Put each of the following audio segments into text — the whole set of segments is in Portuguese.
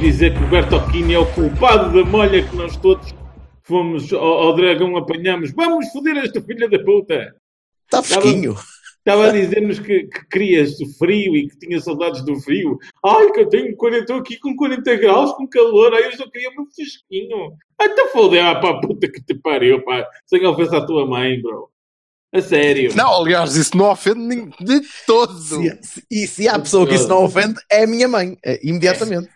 Dizer que o Bertocchini é o culpado da molha que nós todos fomos ao, ao dragão apanhamos. Vamos foder esta filha da puta! Está fresquinho. Estava a dizer-nos que, que querias o frio e que tinha saudades do frio. Ai, que eu tenho 40, estou aqui com 40 graus, com calor, ai, eu só queria muito fresquinho. Ai, te foder, ah, pá, puta que te pariu, pá. Sem ofensa à tua mãe, bro. A sério. Não, aliás, isso não ofende nem de todo. Se- se- e se há pessoa que isso não ofende, é a minha mãe. É, imediatamente.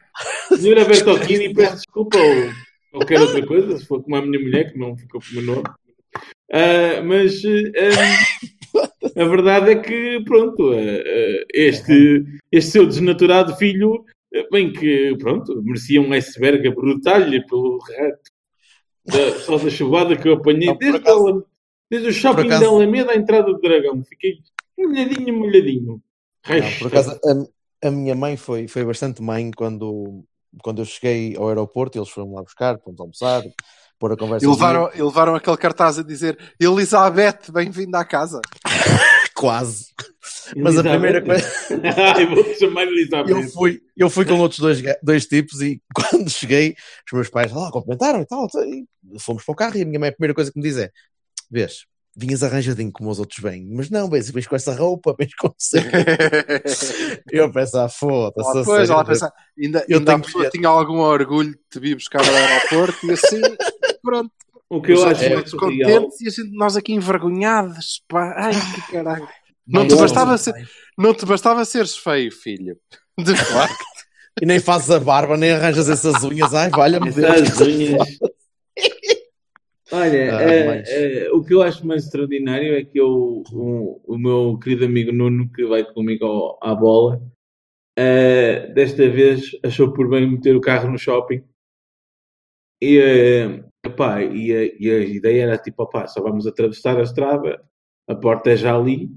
Senhora Bertocchini, peço desculpa ou qualquer outra coisa, se for como a minha mulher, que não ficou com o meu nome. Ah, mas ah, a verdade é que, pronto, ah, este, este seu desnaturado filho, bem que, pronto, merecia um iceberg a brutal-lhe pelo rato. Da, só da chuvada que eu apanhei Não, desde, acaso- desde o shopping acaso- da Alameda à entrada do Dragão. Fiquei molhadinho, molhadinho. Não, por acaso, a, a minha mãe foi, foi bastante mãe quando, quando eu cheguei ao aeroporto. Eles foram lá buscar, fomos almoçar, pôr a conversa. E levaram, e levaram aquele cartaz a dizer Elizabeth, bem-vinda à casa. Quase. Mas a primeira coisa. Ai, vou-te chamar Elizabeth. Eu fui, eu fui com outros dois, dois tipos e quando cheguei, os meus pais lá cumprimentaram e tal. E fomos para o carro e a minha mãe, a primeira coisa que me diz é: Vês, vinhas arranjadinho como os outros vêm, mas não, vês, vens com essa roupa, vens com Eu penso, ah, foda-se. Ela a depois, sério, ela pensa, ainda, Eu ainda a tenho tinha algum orgulho de te vir buscar ao aeroporto e assim, pronto. O que eu acho real. contentes e a gente, nós aqui envergonhados. Pá. Ai, que caralho. Não te bastava ser- Não te bastava seres feio, filho. De facto. E nem fazes a barba, nem arranjas essas unhas. Ai, valha-me Deus. Essas unhas. Olha, Ah, mas- eh, o que eu acho mais extraordinário é que eu, o, o meu querido amigo Nuno, que vai comigo ao- à bola, eh, desta vez achou por bem meter o carro no shopping. E, epá, e, a, e a ideia era tipo, opá, só vamos atravessar a estrada, a porta é já ali.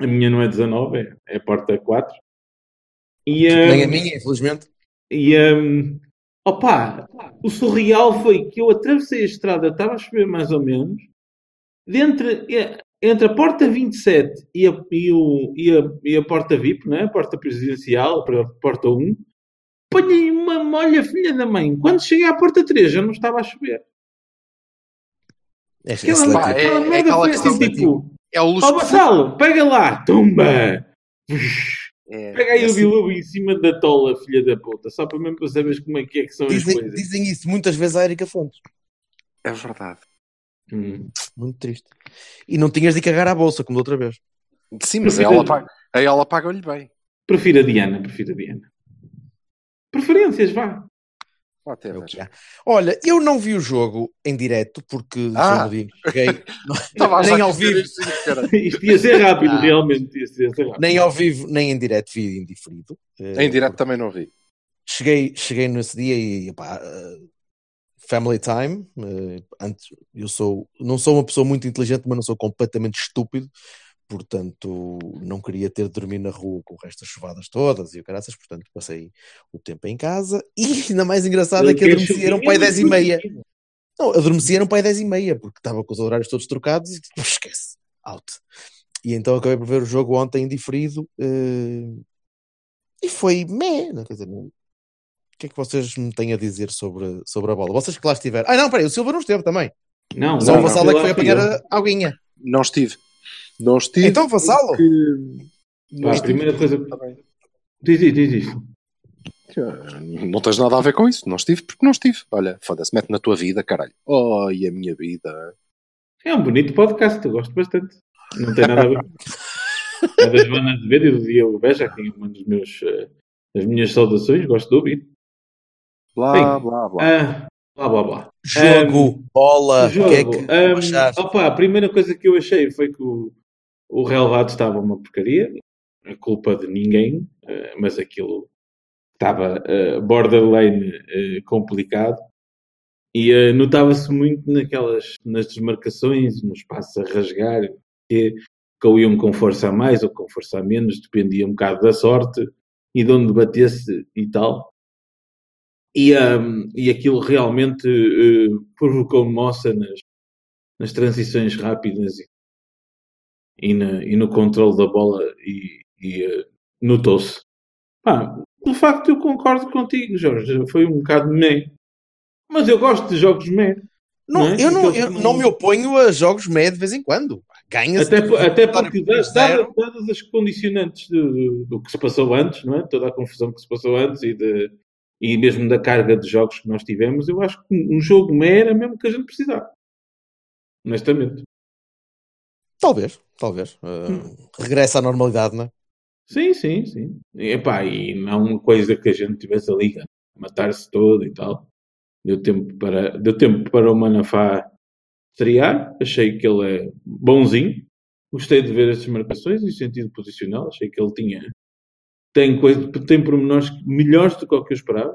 A minha não é 19, é, é a porta 4. E, Nem a minha, infelizmente. e um, opa, o surreal foi que eu atravessei a estrada, estava a chover mais ou menos, de entre, eh, entre a porta 27 e a, e, o, e, a, e a porta VIP, né? a porta presidencial, a porta 1, apanhei uma molha filha da mãe. Quando cheguei à porta 3 já não estava a chover. É, é Aquela, pá, é- aquela é merda aquela foi assim, de- tipo, É o luxo. ó Vassalo, pega lá, tumba! Pega aí É o assim. bilubo em cima da tola, filha da puta, só para mesmo para saberes como é que é que são as Dizem, coisas. dizem isso muitas vezes à Erika Fontes. é verdade. Hum. Muito triste. E não tinhas de cagar à bolsa, como da outra vez. Sim, mas Prefiro- aí ela paga-lhe bem. Prefiro a Diana, prefiro a Diana. Preferências, vá. Pode É o que há. Olha, eu não vi o jogo em direto, porque Ah. só no dia em que cheguei, Estava a achar nem ao vivo. Isto ia ser rápido, Ah. realmente. Ia ser, rápido. nem ao vivo, nem em direto vi em diferido. Eh, Em direto também não vi. cheguei, cheguei nesse dia e pá, eh, family time. eh, antes, eu sou, não sou uma pessoa muito inteligente, mas não sou completamente estúpido. Portanto, não queria ter de dormir na rua com o resto das chuvadas todas e o caraças, portanto, passei o tempo em casa. E ainda mais engraçado é que Ele quer adormeceram chuvinha, para aí 10 e meia. Não, adormeceram para aí 10 e meia, porque estava com os horários todos trocados e tipo, esquece, out. E então acabei por ver o jogo ontem diferido eh, e foi meh, não, quer dizer, não- o que é que vocês me têm a dizer sobre, sobre a bola? Vocês que lá estiveram. Ah, não, peraí, o Silva não esteve também. Não, Só não, o Vassalo não, é que foi apanhar eu. a aguinha. Não estive. Não estive. Então, Vassalo. porque- Pá, a primeira coisa. Diz, diz, diz isto. Não tens nada a ver com isso. Não estive porque não estive. Olha, foda-se, mete na tua vida, caralho. Oh, e a minha vida. É um bonito podcast, eu gosto bastante. Não tem nada a ver. É da Joana Azevedo e do Diogo Beja, a quem uma dos meus, eh, as minhas saudações, gosto de ouvir. Blá, Bem, blá, blá. Ah, blá, blá, blá. Jogo, bola, o que é Jogo. que achaste? opa, a primeira coisa que eu achei foi que o, o relevado estava uma porcaria, a culpa de ninguém, uh, mas aquilo estava uh, borderline uh, complicado. E notava-se muito naquelas, nas desmarcações, nos passos a rasgar, que, iam com força a mais ou com força a menos, dependia um bocado da sorte e de onde batesse e tal. E, um, e aquilo realmente uh, provocou moça nas, nas transições rápidas e, e, na, e no controle da bola e, e uh, notou-se. Ah, de facto, eu concordo contigo, Jorge. Foi um bocado meh. Mas eu gosto de jogos meh. Não, não é? eu, não, eu não me oponho a jogos meh de vez em quando. Ganha até, até porque, dadas, dadas as condicionantes do, do, do, que se passou antes, não é? toda a confusão que se passou antes e, de, e mesmo da carga de jogos que nós tivemos, eu acho que um jogo meh era mesmo que a gente precisava. Honestamente. Talvez, talvez. Uh, hum. Regressa à normalidade, não é? Sim, sim, sim. E, epá, e não uma coisa que a gente tivesse a liga, matar-se todo e tal. Deu tempo para, deu tempo para o Manafá estrear. Achei que ele é bonzinho. Gostei de ver estas marcações em sentido posicional. Achei que ele tinha. Tem, coisa, tem pormenores melhores do que o que eu esperava.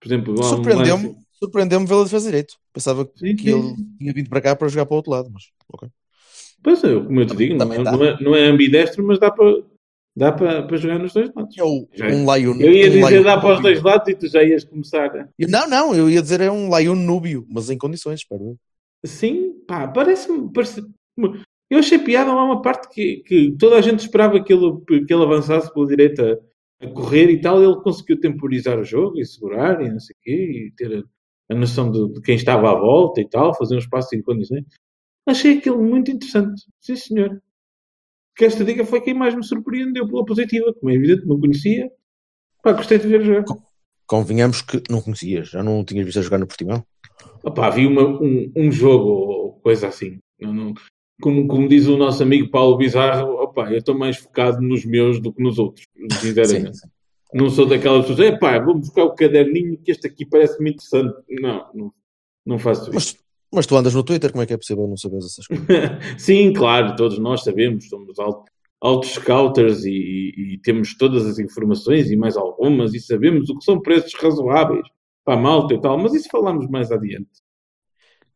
Por exemplo, surpreendeu-me um surpreendeu vê-lo de fazer direito. Pensava que, sim, que ele tinha vindo para cá para jogar para o outro lado, mas ok. Pois é, como eu te digo, não, não, é, não é ambidestro, mas dá para, Dá para, para jogar nos dois lados. É o, um Lion, eu ia um dizer Lion dá para os dois lados e tu já ias começar. Não, não, eu ia dizer é um Lion Núbio, mas em condições, espero. Sim, pá, parece-me. Parece eu achei piada lá uma parte que, que toda a gente esperava que ele, que ele avançasse pela direita a correr e tal. Ele conseguiu temporizar o jogo e segurar e não sei o quê, e ter a, a noção de, de, quem estava à volta e tal, fazer um espaço em condições. Achei aquilo muito interessante. Sim, senhor que esta dica foi quem mais me surpreendeu pela positiva, como é evidente, não conhecia. Pá, gostei de ver jogar. Convenhamos que não conhecias, já não tinhas visto a jogar no Portimão? Opá, vi uma, um, um jogo ou coisa assim. Não, não, como, como diz o nosso amigo Paulo Bizarro, opá, eu estou mais focado nos meus do que nos outros, sinceramente. Sim, sim. Não sou daquelas pessoas, é pá, vou buscar o caderninho que este aqui parece-me interessante. Não, não, não faço isso. Mas tu andas no Twitter, como é que é possível não saber essas coisas? Sim, claro, todos nós sabemos, somos altos scouters e, e, e, temos todas as informações e mais algumas e sabemos o que são preços razoáveis para a malta e tal, mas isso falamos mais adiante.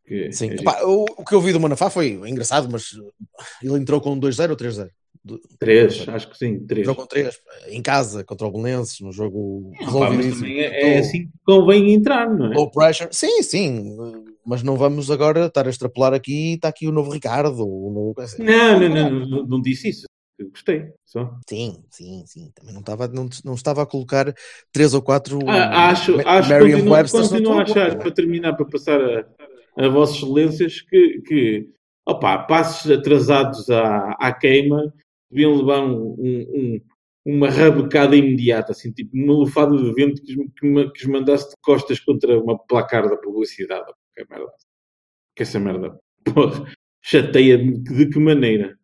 Que, Sim, é Epá, o, o, que eu vi do Manafá foi engraçado, mas ele entrou com 2-0 ou 3-0? 3, acho que sim, 3. Entrou com 3 em casa contra o Belenenses, no jogo resolvido. É, é assim que convém entrar, não é? Low pressure, sim, sim mas não vamos agora estar a extrapolar aqui, está aqui o novo Ricardo. O novo... Não, não, não, não, não disse isso. Eu gostei, só. Sim, sim, sim. Também não estava, não, não estava a colocar três ou quatro. Ah, acho, acho Merriam continuo, Webster continuo a achar, para terminar, para passar a, a vossas excelências, que, que opa, passos atrasados à, à queima deviam levar um, um, uma rabecada imediata, assim, tipo uma lufada de vento que, que, que os mandasse de costas contra uma placar da publicidade que merda. Que essa merda, porra, chateia de, de que maneira?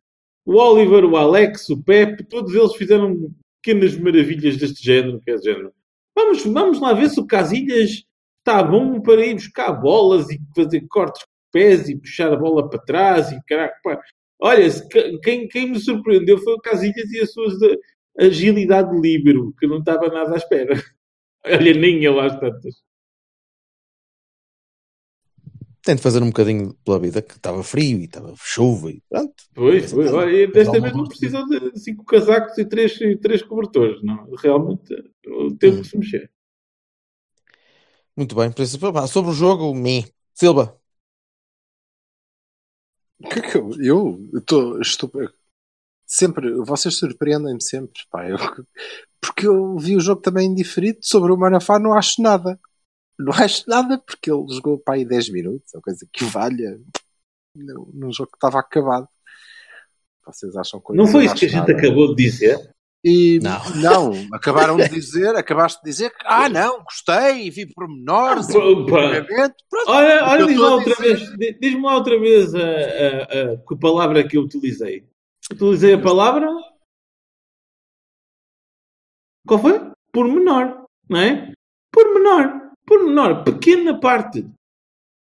O Oliver, o Alex, o Pepe, todos eles fizeram pequenas maravilhas deste género, que é género. Vamos, vamos lá ver se o Casilhas está bom para ir buscar bolas e fazer cortes com pés e puxar a bola para trás e caraca, pá. Olha, quem, quem me surpreendeu foi o Casilhas e a sua agilidade de líbero, que não estava nada à espera. Olha, nem eu às tantas tento fazer um bocadinho pela vida, que estava frio e estava chuva e pronto. Pois, pois. Olha, desta vez não precisam de cinco casacos e três, três cobertores, não. Realmente o tempo hum. se mexer. Muito bem, sobre o jogo, me. Silva. Eu estou, estou sempre, vocês surpreendem-me sempre, pá, eu, porque eu vi o jogo também indiferido sobre o Manafá, não acho nada não acho nada porque ele jogou para aí 10 minutos, ou coisa que valha num jogo que estava acabado. Vocês acham que Não foi isso que a gente nada. acabou de dizer? E não. não, acabaram de dizer, acabaste de dizer que ah não, gostei, vi pormenores, ah, olha, olha diz-me lá outra vez, diz-me lá outra vez a, a, a, a palavra que eu utilizei. Utilizei a palavra qual foi? Pormenor, não é? Pormenor menor, pequena parte,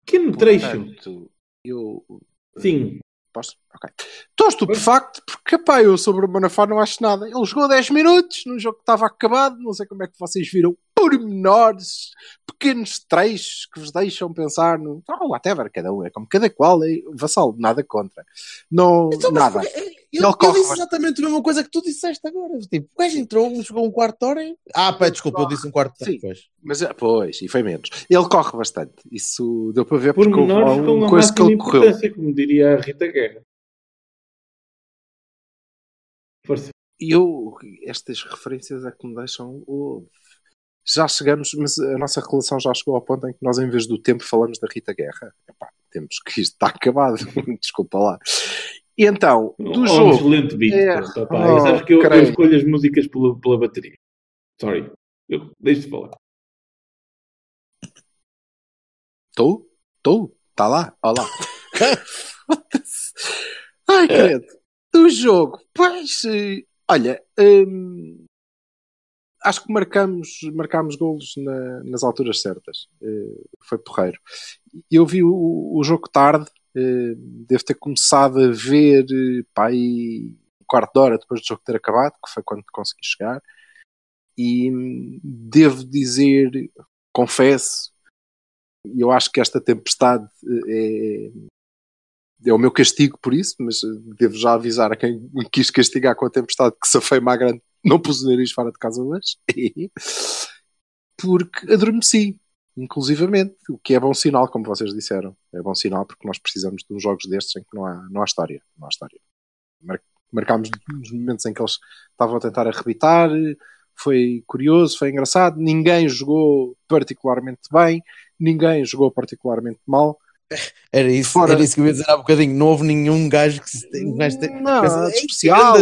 pequeno trecho. eu... Sim. Posso? Ok. Estou estupefacto porque, pá, eu sobre o Manafá não acho nada. Ele jogou 10 minutos num jogo que estava acabado. Não sei como é que vocês viram pormenores, pequenos trechos que vos deixam pensar no. Oh, whatever, cada um é como cada qual. É vassalo, nada contra. Não, Então, nada. porque- eu, Ele eu corre disse exatamente a mesma coisa que tu disseste agora. Tipo, o gajo entrou, jogou um quarto de hora. e- Ah, pá, desculpa, eu disse um quarto de hora. Sim. Pois. Mas, é, pois, e foi menos. Ele corre bastante. Isso deu para ver porque houve uma a coisa que ele correu. como diria a Rita Guerra. Força. E eu, estas referências é que me deixam. oh, já chegamos, mas a nossa relação já chegou ao ponto em que nós, em vez do tempo, falamos da Rita Guerra. Epá, temos que isto está acabado. Desculpa lá. E então, do Oh, jogo. Um excelente beat. É. pronto. Oh, sabes que eu, eu escolho as músicas pela, pela bateria. Sorry. Eu, deixa de falar. Estou? Estou? Está lá? Olha lá. Foda-se. Ai, credo. Do jogo. Pois, eh, olha, hum, acho que marcamos, marcamos golos na- nas alturas certas. Eh, foi porreiro. Eu vi o, o jogo tarde. Eh, devo ter começado a ver eh, pá, aí um quarto de hora depois do jogo ter acabado, que foi quando consegui chegar. E hum, devo dizer, confesso, eu acho que esta tempestade eh, é, é o meu castigo por isso, mas devo já avisar a quem me quis castigar com a tempestade que se foi má grande, não pus o nariz fora de casa hoje, porque adormeci, inclusivamente, o que é bom sinal, como vocês disseram. É bom sinal porque nós precisamos de uns jogos destes em que não há, não há história. Não há história. Mar- Marcámos nos momentos em que eles estavam a tentar arrebitar, foi curioso, foi engraçado, ninguém jogou particularmente bem, ninguém jogou particularmente mal. Era isso, Fora- era isso que eu ia dizer há bocadinho. Não houve nenhum gajo que se um gajo te- Não, pensa, "Ei, especial.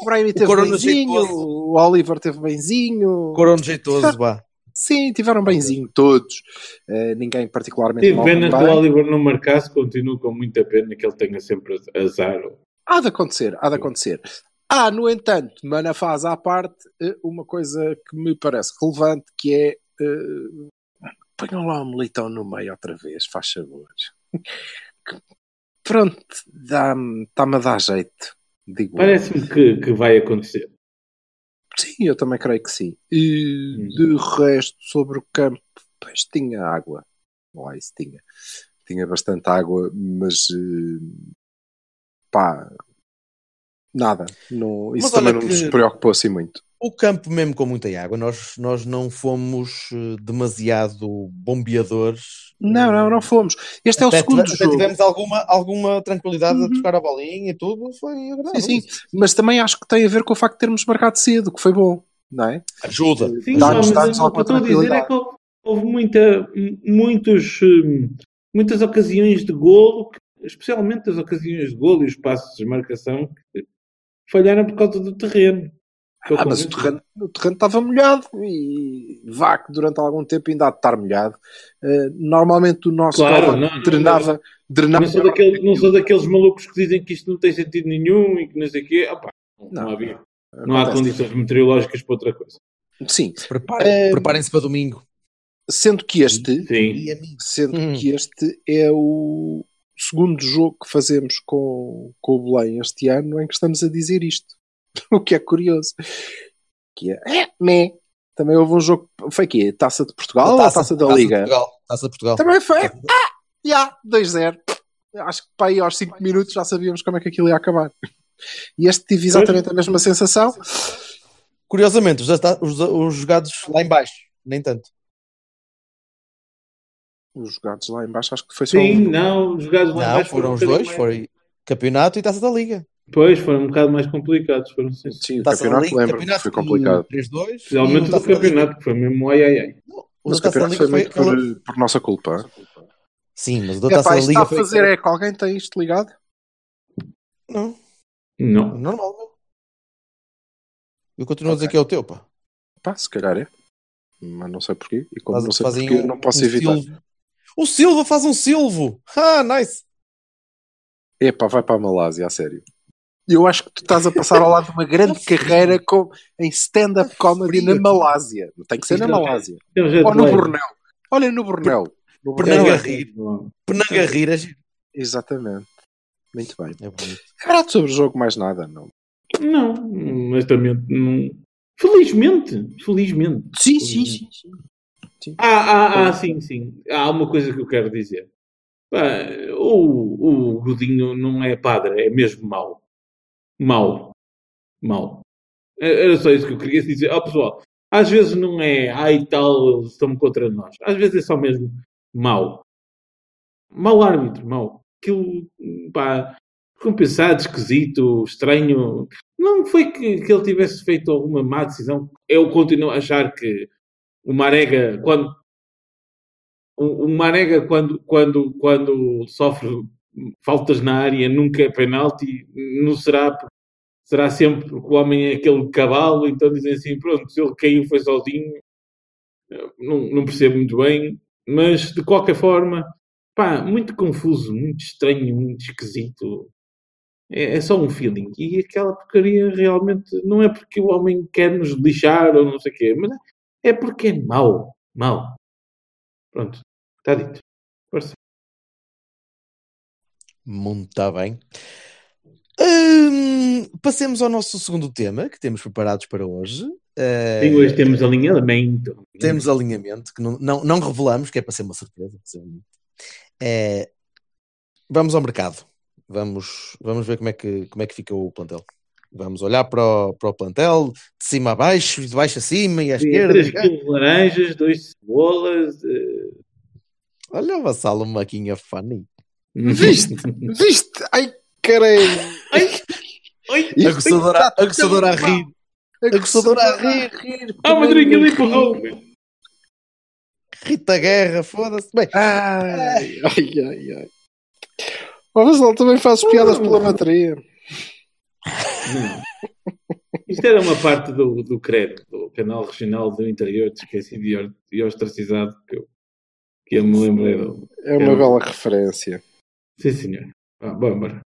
O Brahimi, o teve Corona benzinho, jeitoso. o Oliver teve benzinho. Corão jeitoso, vá. Sim, tiveram benzinho todos. Eh, ninguém particularmente Tive mal pena que o. Oliver não marcasse, continuo com muita pena que ele tenha sempre azar. Há de acontecer, há de acontecer. Há, no entanto, Manafaz à parte, eh, uma coisa que me parece relevante, que é eh, ponham lá o Militão no meio outra vez, faz favor. Pronto, dá-me a dar jeito. Parece-me que, que vai acontecer. Sim, eu também creio que sim. E Hum. de resto, sobre o campo, pois tinha água. Lá isso tinha. Tinha bastante água, mas eh, pá, nada. Não, isso Mas também não que- nos preocupou assim muito. O campo mesmo com muita água, nós, nós não fomos eh, demasiado bombeadores. Não, não, não fomos. Este é o Até, segundo tive- até jogo. tivemos alguma, alguma tranquilidade a Uhum. tocar a bolinha e tudo, foi agradável. Sim, sim. Mas também acho que tem a ver com o facto de termos marcado cedo, que foi bom, não é? Ajuda. Sim, Dá-nos- não, mas dá-nos o que eu estou a dizer é que houve, muita, muitos, hum, muitas ocasiões de golo, especialmente as ocasiões de golo e os passos de marcação, que falharam por causa do terreno. Estou Ah, mas o terreno, o terreno estava molhado e vá que durante algum tempo ainda há de estar molhado. Eh, normalmente o nosso Claro, não, não, drenava, drenava Não sou, daqueles, não sou daqueles malucos que dizem que isto não tem sentido nenhum e que não sei o quê. Opa, não, Não, havia. Não há condições meteorológicas para outra coisa. Sim, Preparem- Eh, Preparem-se para domingo. sendo que este, Sim. E amigo. sendo Hum. que este é o segundo jogo que fazemos com, com o Belém este ano em que estamos a dizer isto. O que é curioso. Que é, é? Também houve um jogo, foi aqui, Taça de Portugal ou Taça, da Liga? De Portugal, taça de Portugal. Também foi. Ah, já, 2-0. Acho que para aí aos 5 minutos já sabíamos como é que aquilo ia acabar. E este tive exatamente a mesma sensação. Curiosamente, os, os, os jogados lá em baixo, nem tanto. Os jogados lá em baixo acho que foi só Sim, um. não, os jogados lá Não, abaixo foram um os dois, mais- foi campeonato e taça da Liga. Pois, foram um bocado mais complicados. Foram, sim. Sim, o Taça da campeonato Liga, lembro que campeonato foi complicado. 3-2. Especialmente e o do Liga. campeonato, que foi mesmo ai ai ai. O Mas o campeonato Liga foi muito por, por nossa culpa. Sim, mas o da É Taça isto está Liga a foi. fazer é que alguém tem isto ligado? Não, Não. normal, meu. Eu continuo a dizer que é o teu, pá. Pá, se calhar é. Mas não sei porquê. E como Faz- não sei porquê, um- não posso um evitar. Silvo. O Silva faz um Silvo! Ah, nice! Epá, vai para a Malásia, a sério. Eu acho que tu estás a passar ao lado de uma grande carreira com, em stand-up comedy na. Malásia. Tem que ser na é- Malásia. É Ou no. Borneo. Olha, no Borneo. No Penanga Borneo. rir. Penanga rir é. Exatamente. Muito bem. É. Carato sobre o jogo, mais nada, não. Não, honestamente, não. Felizmente, felizmente. Sim, sim, sim. sim. Ah, ah, ah, sim, sim. Há uma coisa que eu quero dizer. Pá, o, o Godinho não é padre, é mesmo mau. Mau. É- Era só isso que eu queria dizer. Ó pessoal, às vezes não é ai tal, eles estão contra nós. Às vezes é só mesmo mau. Mau árbitro, mau. Aquilo, pá, compensado, esquisito, estranho. Não foi que, que ele tivesse feito alguma má decisão. Eu continuo a achar que o Marega, quando o Marega, quando, quando, quando sofre faltas na área, nunca é penalti, não será, será sempre porque o homem é aquele cavalo, então dizem assim, pronto, se ele caiu foi sozinho, não, não percebo muito bem, mas de qualquer forma, pá, muito confuso, muito estranho, muito esquisito. É, é só um feeling. E aquela porcaria realmente não é porque o homem quer nos lixar ou não sei o quê, mas é porque é mau. Mau. Pronto. Está dito. Força. Muito bem. Hum, passemos ao nosso segundo tema que temos preparados para hoje. Eh, E hoje temos alinhamento. temos alinhamento que não, não, não revelamos, que é para ser uma surpresa. Eh, vamos ao mercado. Vamos, vamos ver como é, que, como é que fica o plantel. Vamos olhar para o, para o plantel de cima a baixo, de baixo a cima e à esquerda. 3 quilos de laranjas, 2 cebolas. eh, Olha o vassalo, maquinha funny. Viste? Viste? Ai, caralho! Ai, ai, A goçadora, a goçadora a rir. A goçadora a rir. rir. Ah, madrinha, ele empurrou. Rita Guerra, foda-se. Bem, Ai, ai, ai, ai. O Vasal também faz piadas pela bateria. Não. Isto era uma parte do, do CRED, do canal regional do interior de esquecido e e ostracizado que eu, que eu me lembrei. Do... É uma bela referência. Sim, senhor. Ah, bom, bora.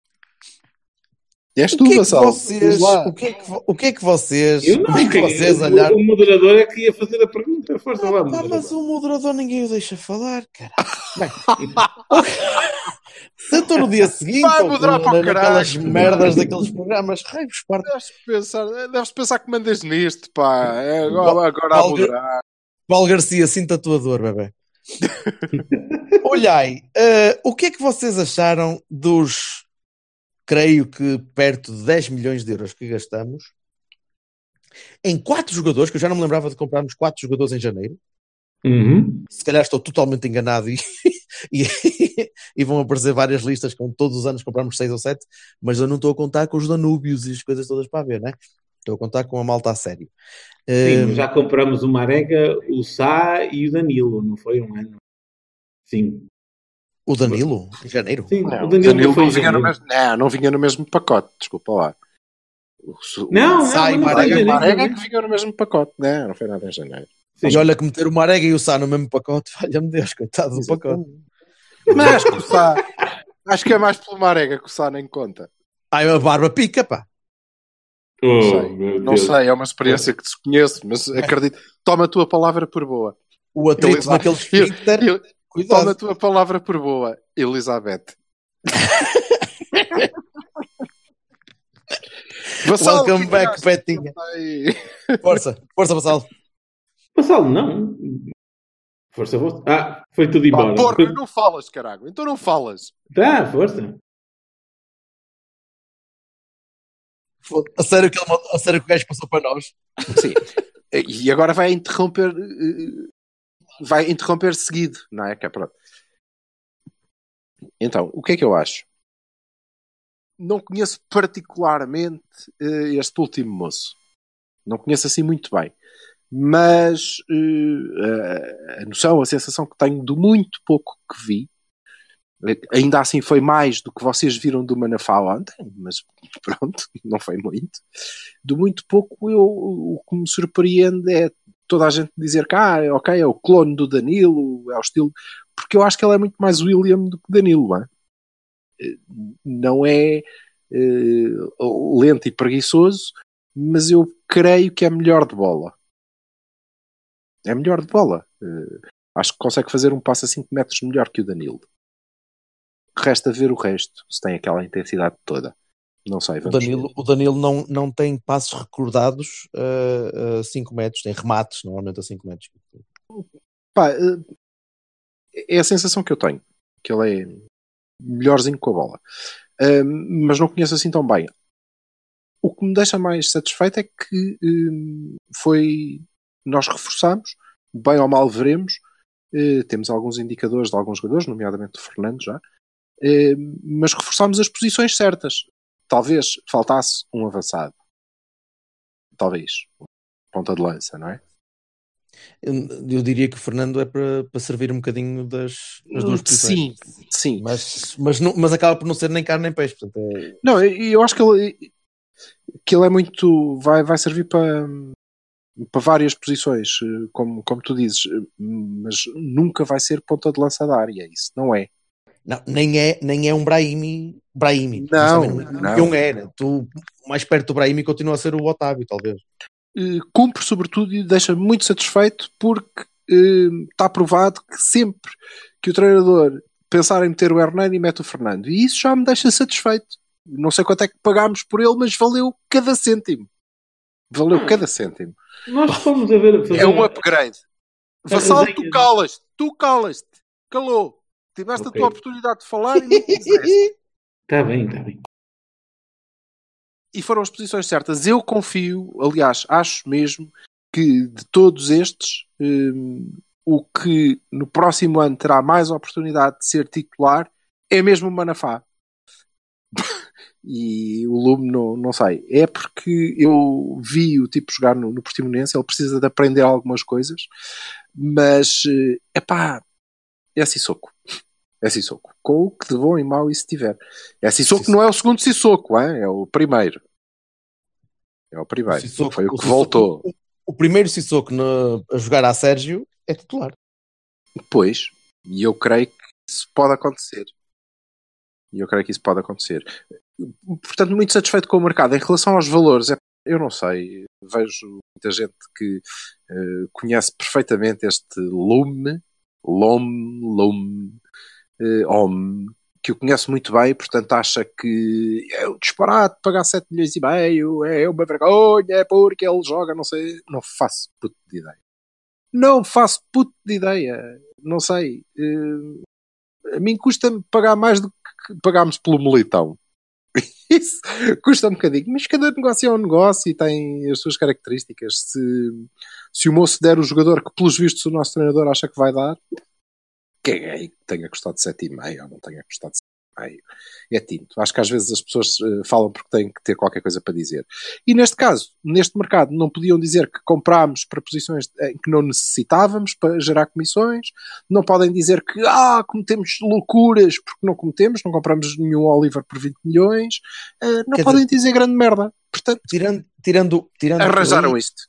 És o tu, que, é que Vassal. vocês, lá. o, que é que, o que é que vocês, Eu não, o que é que vocês o, olharam? o moderador é que ia fazer a pergunta. Força lá, Ah, pá, moderador. mas o moderador ninguém o deixa falar, cara. Bem, se eu estou no dia seguinte, Vai moderar para o caralho. merdas daqueles programas, raios, parte. Deves pensar, deves pensar que mandas nisto, pá. É agora, agora a moderar. Val Garcia, sinta a tua dor, bebê. Olhai, eh, o que é que vocês acharam dos, creio que perto de 10 milhões de euros que gastamos em quatro jogadores, que eu já não me lembrava de comprarmos quatro jogadores em janeiro. Uhum. Se calhar estou totalmente enganado e, e, e vão aparecer várias listas com todos os anos compramos seis ou sete, mas eu não estou a contar com os Danúbios e as coisas todas para ver, né? Estou a contar com a malta a sério. Sim, Eh, já compramos o Marega, o Sá e o Danilo, não foi um ano? Sim. o Danilo, em janeiro. Sim, Não, o Danilo, Danilo foi não em vinha no mesmo, não, não vinha no mesmo pacote, desculpa lá. O, o- Não, não, mas não foi Marega. Marega é que vinha no mesmo pacote, não, não foi nada em janeiro. Sim. E olha que meter o Marega e o Sá no mesmo pacote, valha-me Deus, coitado do pacote. Mas acho que o Sá, acho que é mais pelo Marega que o Sá nem conta. Ai, a barba pica, pá. Oh, sei, Não sei, é uma experiência que desconheço, mas acredito. Toma a tua palavra por boa. O atrito Ele- naquele eu- Toma a tua palavra por boa, Elizabeth. Vassal, Welcome que back. Petinha. Força, força, Vassal. Vassalo, não. Força, força. Ah, foi tudo embora. porra, não falas, caralho. Então não falas. Tá, força. A sério que, ele, a sério que o gajo passou para nós. Sim. E agora vai interromper. eh, Vai interromper seguido, não é? Que é pronto. Então, o que é que eu acho? Não conheço particularmente eh, este último moço. Não conheço assim muito bem. Mas eh, a- noção, a sensação que tenho do muito pouco que vi, ainda assim foi mais do que vocês viram do Manafá ontem, mas pronto, não foi muito. Do muito pouco, eu, o que me surpreende é toda a gente dizer que, ah, ok, é o clone do Danilo, é o estilo. Porque eu acho que ele é muito mais William do que Danilo, não é? Não é eh, lento e preguiçoso, mas eu creio que é melhor de bola. É melhor de bola. Eh, acho que consegue fazer um passo a 5 metros melhor que o Danilo. Resta ver o resto, se tem aquela intensidade toda. Não sei, O Danilo, o Danilo não, não tem passos recordados a 5 metros, tem remates normalmente a 5 metros. Pá, eh, é a sensação que eu tenho, que ele é melhorzinho com a bola. Ahm, mas não conheço assim tão bem. O que me deixa mais satisfeito é que hum, foi. Nós reforçamos, bem ou mal veremos. Eh, temos alguns indicadores de alguns jogadores, nomeadamente do Fernando já, mas reforçamos as posições certas. Talvez faltasse um avançado. Talvez. Ponta de lança, não é? Eu, eu diria que o Fernando é para, para servir um bocadinho das, das duas posições. Sim, sim. Mas, mas, não, mas acaba por não ser nem carne nem peixe. Portanto, é- Não, eu, eu acho que ele, que ele é muito. Vai, vai servir para, para várias posições, eh, como, como tu dizes, eh, mas nunca vai ser ponta de lança da área. Isso não é. Não, nem, é, nem é um Brahimi. Brahimi. Não, não. Não era. Tu, mais perto do Brahimi continua a ser o Otávio, talvez. Eh, Cumpre, sobretudo, e deixa-me muito satisfeito porque eh, está provado que sempre que o treinador pensar em meter o Hernani, mete o Fernando. E isso já me deixa satisfeito. Não sei quanto é que pagámos por ele, mas valeu cada cêntimo. Valeu cada cêntimo. Nós fomos a ver. fazer- É um upgrade. A Vassal, resenha- tu calas-te, tu calas-te, calou. Tiveste Ok. a tua oportunidade de falar e não quiseste. Está bem, está bem. E foram as posições certas. Eu confio, aliás, acho mesmo que de todos estes, hum, o que no próximo ano terá mais oportunidade de ser titular é mesmo o Manafá. e o Lume, não, não sei. É porque eu vi o tipo jogar no, no Portimonense, ele precisa de aprender algumas coisas, mas é pá, é Sissoko. É Sissoko. Com o que de bom e mau isso tiver. É Sissoko não é o segundo Sissoko, hein? é o primeiro. É o primeiro. Sissoko- Foi o que Sissoko- voltou. O, o primeiro Sissoko na- a jogar a Sérgio é titular. Pois, e eu creio que isso pode acontecer. E eu creio que isso pode acontecer. Portanto, muito satisfeito com o mercado. Em relação aos valores, é- eu não sei. Vejo muita gente que eh, conhece perfeitamente este Lume, Lome, Lume, eh, Om, que eu conheço muito bem, portanto acha que é um disparate pagar 7 milhões e meio, é uma vergonha, é porque ele joga, não sei. Não faço puto de ideia. Não faço puto de ideia. Não sei. Eh, a mim custa-me pagar mais do que pagámos pelo Militão. Isso custa um bocadinho. Mas cada negócio é um negócio e tem as suas características. Se, se o moço der o jogador que, pelos vistos, o nosso treinador acha que vai dar, quem é que tenha custado 7,5 ou não tenha custado 7,5? É tinto. Acho que às vezes as pessoas eh, falam porque têm que ter qualquer coisa para dizer. E neste caso, neste mercado, não podiam dizer que comprámos para posições em que não necessitávamos para gerar comissões, não podem dizer que ah, cometemos loucuras porque não cometemos, não compramos nenhum Oliver por 20 milhões, Eh, não Quer podem dizer grande merda. Portanto, Tirando, tirando, tirando arranjaram isto.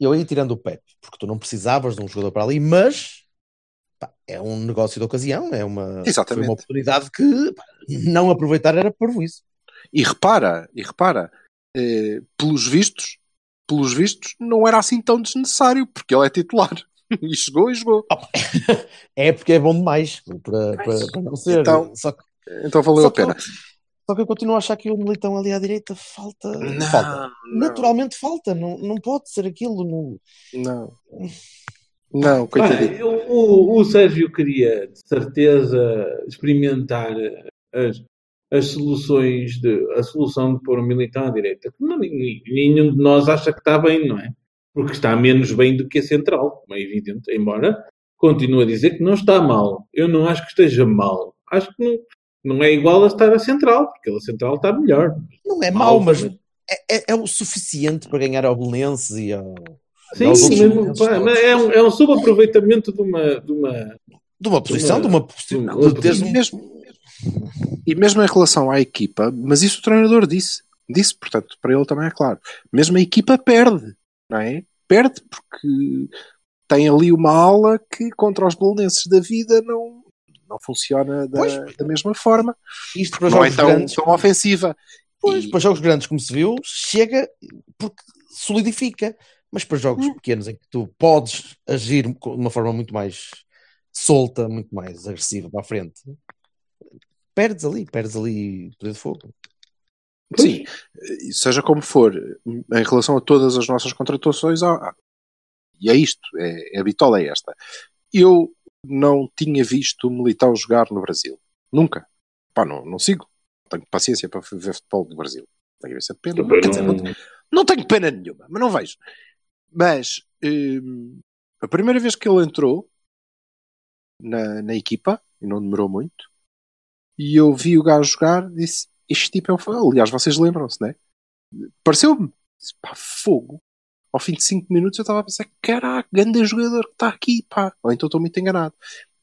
eu aí tirando o Pep, porque tu não precisavas de um jogador para ali, mas pá, é um negócio de ocasião, é uma, Exatamente. foi uma oportunidade que pá, não aproveitar era por isso. E repara, e repara, eh, pelos vistos, pelos vistos, não era assim tão desnecessário, porque ele é titular. E chegou e jogou. É porque é bom demais para, para, para não ser. Então, só, que, Então valeu a pena. só que eu continuo a achar que o militão ali à direita falta. Não, falta. não. Naturalmente falta, não, não pode ser aquilo. Não... Não. Não, coitadinho. eu- o, o Sérgio queria, de certeza, experimentar as, as soluções, de, a solução de pôr o militão à direita. Não, nenhum de nós acha que está bem, não é? Porque está menos bem do que a central, como é evidente. Embora continue a dizer que não está mal. Eu não acho que esteja mal. Acho que não, não é igual a estar a central, porque a central está melhor. não é mau, mas também. é, é- é o suficiente para ganhar ao Belenenses e ao. Sim, movimentos pá, mas é um, é um subaproveitamento de uma, de uma De uma posição, de uma- uma posição. de uma de E um- mesmo, e mesmo em relação à equipa, mas isso o treinador disse. Disse, portanto, para ele também é claro. Mesmo a equipa perde, não é? Perde porque tem ali uma ala que contra os belenenses da vida não, não funciona da, Pois. da mesma forma. Isto para Não é tão, grandes. tão ofensiva. Pois, E- para jogos grandes, como se viu, chega porque solidifica. Mas para jogos Hum. pequenos em que tu podes agir de uma forma muito mais solta, muito mais agressiva para a frente, perdes ali, perdes ali poder de fogo. Sim, seja como for, em relação a todas as nossas contratações, há- há- e é isto, é, a bitola é esta. Eu não tinha visto o Militão jogar no Brasil. Nunca. Pá, não, não sigo. Tenho paciência para ver futebol do Brasil. Tenho essa pena. Dizer, não- não, não tenho pena nenhuma, mas não vejo. Mas hum, a primeira vez que ele entrou na, na equipa, e não demorou muito, e eu vi o gajo jogar, disse: Este tipo é um. fã." Aliás, vocês lembram-se, né? Pareceu-me, disse, pá, fogo. Ao fim de 5 minutos eu estava a pensar: caraca, grande jogador que está aqui, pá. Ou então estou muito enganado.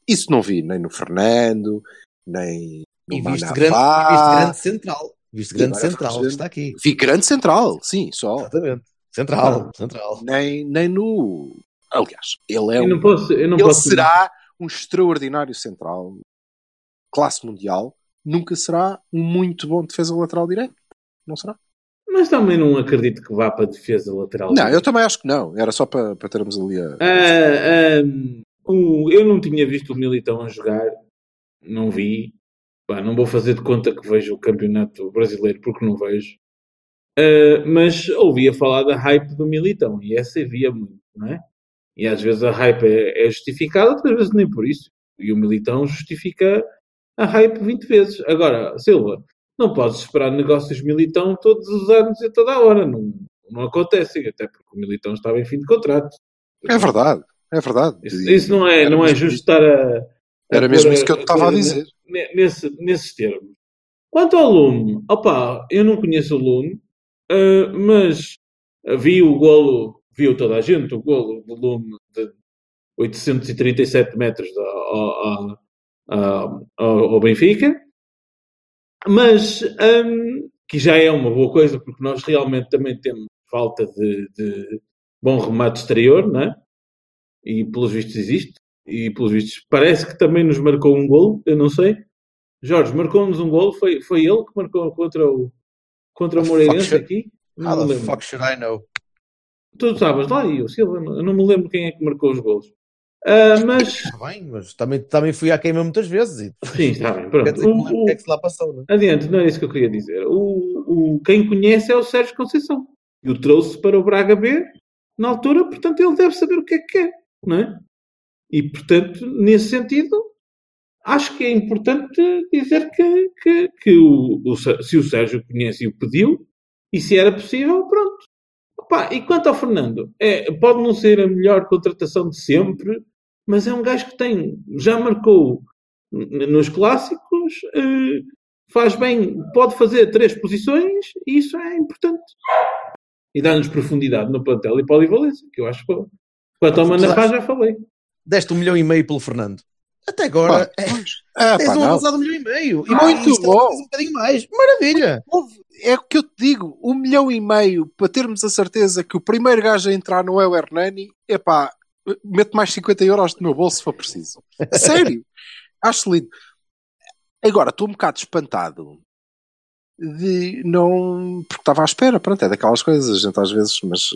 Isso não vi nem no Fernando, nem no E viste grande, e viste grande central. Viste grande central, está aqui. Vi grande central, sim, só. Exatamente. Central, central. Nem, nem no. Aliás, ele é Eu um não posso. Eu não ele posso será um extraordinário central, classe mundial, nunca será um muito bom defesa lateral direito. Não será? Mas também não acredito que vá para a defesa lateral. Não, eu também acho que não. Era só para, para termos ali a. Ah, ah, o- eu não tinha visto o Militão a jogar, não vi. Pá, não vou fazer de conta que vejo o campeonato brasileiro porque não vejo. Ah, mas ouvia falar da hype do Militão e essa havia muito, não é? E às vezes a hype é, é justificada, outras vezes nem por isso. E o Militão justifica a hype 20 vezes. Agora, Silva, não podes esperar negócios Militão todos os anos e toda a hora. Não, não acontece, até porque o Militão estava em fim de contrato. É verdade, é verdade. Isso, isso não é, Era não é justo isso. estar a. a Era mesmo isso que eu te estava a dizer. ne- Nesse, nesses termos. Quanto ao Lume, opa, eu não conheço o Lume, ah, mas vi o golo, viu toda a gente, o golo do Lume de 837 metros ao, ao- ao- ao Benfica, mas hum, que já é uma boa coisa, porque nós realmente também temos falta de, de bom remate exterior, não é? E pelos vistos existe, e pelos vistos parece que também nos marcou um golo, eu não sei. Jorge, marcou-nos um golo, foi, foi ele que marcou contra o, contra o Moreirense aqui? How Não me the lembro. fuck should I know? Tu estavas lá e o Silva, eu não me lembro quem é que marcou os golos. Ah, mas, Está bem, mas também, também fui à queima muitas vezes. E sim, está bem, quer pronto. dizer, O- que é que se lá passou, não é? Adiante, não é isso que eu queria dizer. O, o, quem conhece é o Sérgio Conceição. E o trouxe para o Braga B na altura, portanto ele deve saber o que é que quer, não é? E portanto, nesse sentido, acho que é importante dizer que, que, que o, o se o Sérgio conhece e o pediu, e se era possível, pronto. Opa, e quanto ao Fernando, é, pode não ser a melhor contratação de sempre, mas é um gajo que tem, já marcou nos clássicos, eh, faz bem, pode fazer três posições e isso é importante. E dá-nos profundidade no plantel e polivalência, que eu acho que Quanto ao Manafá já falei. Deste um milhão e meio pelo Fernando. Até agora, Pá, é, Ah, tens pá, um não. avançado de um milhão e meio. E Muito isto bom. um bocadinho mais. Maravilha. Houve- É o que eu te digo, um milhão e meio para termos a certeza que o primeiro gajo a entrar não é o Hernani, epá, mete mais 50 euros no meu bolso se for preciso. Sério, acho lindo. Agora, estou um bocado espantado de não. Porque estava à espera, pronto, é daquelas coisas, a gente às vezes, mas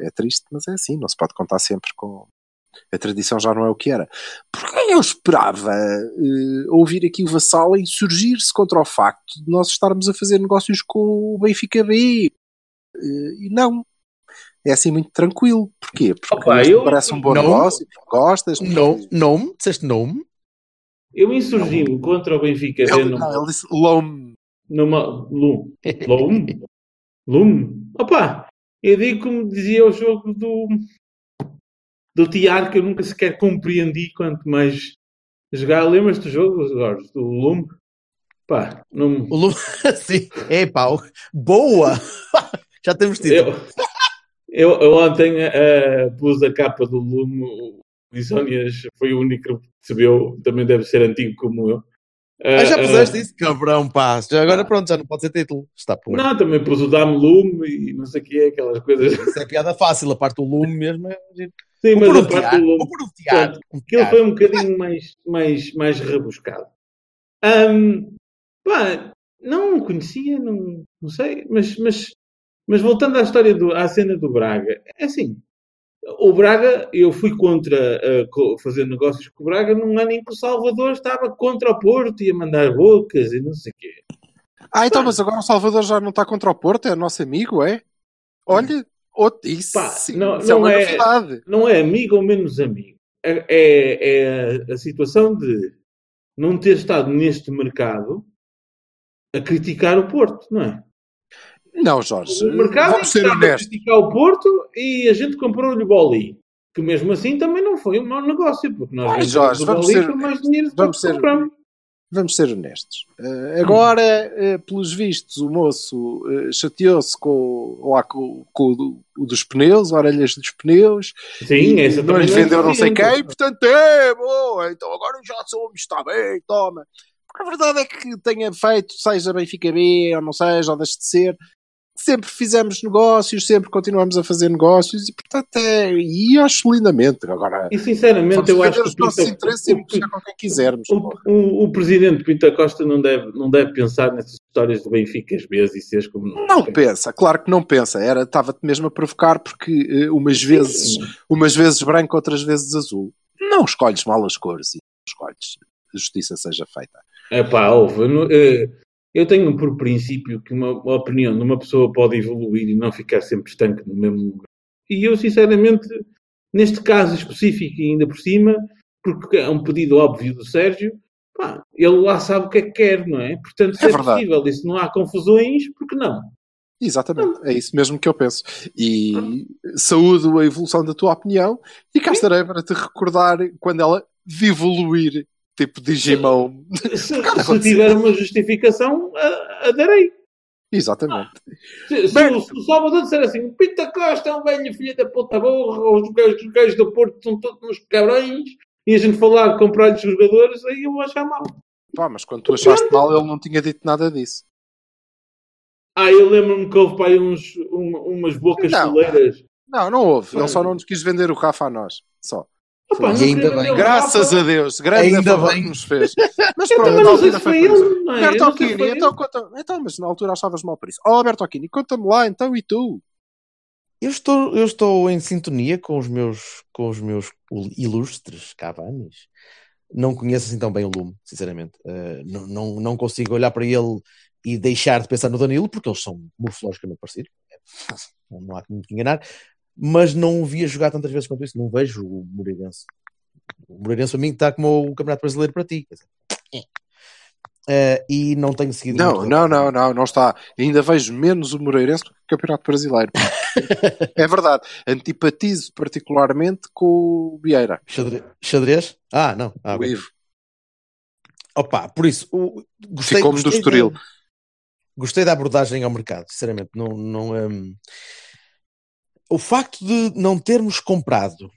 é triste, mas é assim, não se pode contar sempre com. A tradição já não é o que era. Porque eu esperava eh, ouvir aqui o Vassal insurgir-se contra o facto de nós estarmos a fazer negócios com o Benfica B. Eh, e não. É assim muito tranquilo. Porquê? Porque Opa, eu- parece um bom não- negócio, gostas. Não, nome, disseste nome. Eu insurgi-me contra o Benfica B Ele, numa, não, ele disse Lome. numa Lume. Lume? Lume? Opa, eu digo como dizia o jogo do do Tiar que eu nunca sequer compreendi quanto mais jogar. Lembras do jogo, Jorge? Do Lume? Pá, não... O Lu... Sim, é pá, boa! Já temos tido. Eu, eu, eu ontem eh, pus a capa do Lume, o Insónias foi o único que percebeu, também deve ser antigo como eu. Ah, já Eh, puseste eh, isso, cabrão, pá. Já Agora pronto, já não pode ser título. Está por. Não, também pus o Dame Lume e não sei o que é, aquelas coisas. Isso é piada fácil, a parte do lume mesmo é. Sim, mas a um parte teatro, do um um Aquilo teatro. foi um bocadinho mais, mais, mais rebuscado. Ahm, pá, não conhecia, não, não sei, mas, mas, mas voltando à história, do, à cena do Braga, é assim, O Braga, eu fui contra uh, fazer negócios com o Braga num ano em que o Salvador estava contra o Porto e a mandar bocas e não sei o quê. Ah, então, mas agora o Salvador já não está contra o Porto, é nosso amigo, é? Olha, outro, isso, Pá, sim, não- isso é não é- novidade. Não é amigo ou menos amigo. É, é- é a situação de não ter estado neste mercado a criticar o Porto, não é? Não, Jorge, O mercado é vamos que ser estava a criticar o Porto e a gente comprou-lhe o Boli. Que mesmo assim também não foi um mau negócio, porque nós Ai, Jorge, vamos ser- mais dinheiro do que vamos ser- compramos. Vamos ser honestos. Eh, agora, eh, pelos vistos, o moço eh, chateou-se com, lá, com, com o, do- o dos pneus, orelhas dos pneus, Sim, e essa não vendeu não sei quem, portanto, é, boa, então agora já somos, está bem, toma. Porque a verdade é que tenha feito, seja Benfica B ou não seja, ou deixe de ser, sempre fizemos negócios, sempre continuamos a fazer negócios e, portanto, é, e acho lindamente. Agora, E sinceramente, eu acho que os nossos Pinto- interesses e o- negociar com quem quisermos. o, o, o presidente Pinto Costa não deve, não deve pensar nessas histórias de Benfica às vezes e seres como Não pensa, claro que não pensa. Era, estava-te mesmo a provocar porque eh, umas vezes, umas vezes branco, outras vezes azul. Não escolhes mal as cores e não escolhes. A justiça seja feita. É pá, ouve, eu, não- eh, eu tenho por princípio que uma, uma opinião de uma pessoa pode evoluir e não ficar sempre estanque no mesmo lugar. E eu, sinceramente, neste caso específico e ainda por cima, porque é um pedido óbvio do Sérgio, pá, ele lá sabe o que é que quer, não é? Portanto, se É é, possível e se não há confusões, por que não? Exatamente, é isso mesmo que eu penso. E saúdo a evolução da tua opinião e cá estarei para te recordar quando ela evoluir, tipo Digimon. Se, se tiver uma justificação, a, a darei. Exatamente. Se, se Bem- se o Salvador disser assim, Pinta Costa é um velho filho da puta borra, os gajos, os do Porto são todos uns cabrões, e a gente falar de comprar-lhes jogadores, aí eu vou achar mal. Pá, mas quando tu achaste mal, ele não tinha dito nada disso. Ah, eu lembro-me que houve para aí uns, um- umas bocas Não. soleiras. Não, não houve. Ele só não nos quis vender o Rafa a nós. Só. Opa, E ainda bem. Graças a Deus, grande Ainda bem. que nos fez. Mas Eu pronto, também na não sei se foi isso. ele, é? Então, conta, então, mas na altura achavas mal por isso. Oh, Bertolini, conta-me lá então e tu? Eu estou, eu estou em sintonia com os meus, com os meus ilustres Cavanis. Não conheço assim tão bem o Lume, sinceramente. Eh, não, não, não consigo olhar para ele e deixar de pensar no Danilo, porque eles são morfologicamente parecidos. Não há muito que enganar. Mas não o via jogar tantas vezes quanto isso. Não vejo o Moreirense. O Moreirense para mim está como o Campeonato Brasileiro para ti. eh, e não tenho seguido Não, não, não, não, não está. Ainda vejo menos o Moreirense do que o Campeonato Brasileiro. é verdade. Antipatizo particularmente com o Vieira, Xadre- Xadrez? Ah, não. Ah, o. Ivo. Opa, por isso, o, gostei, Ficou-me do Estoril. Da, gostei da abordagem ao mercado, sinceramente. Não, não, hum, o facto de não termos comprado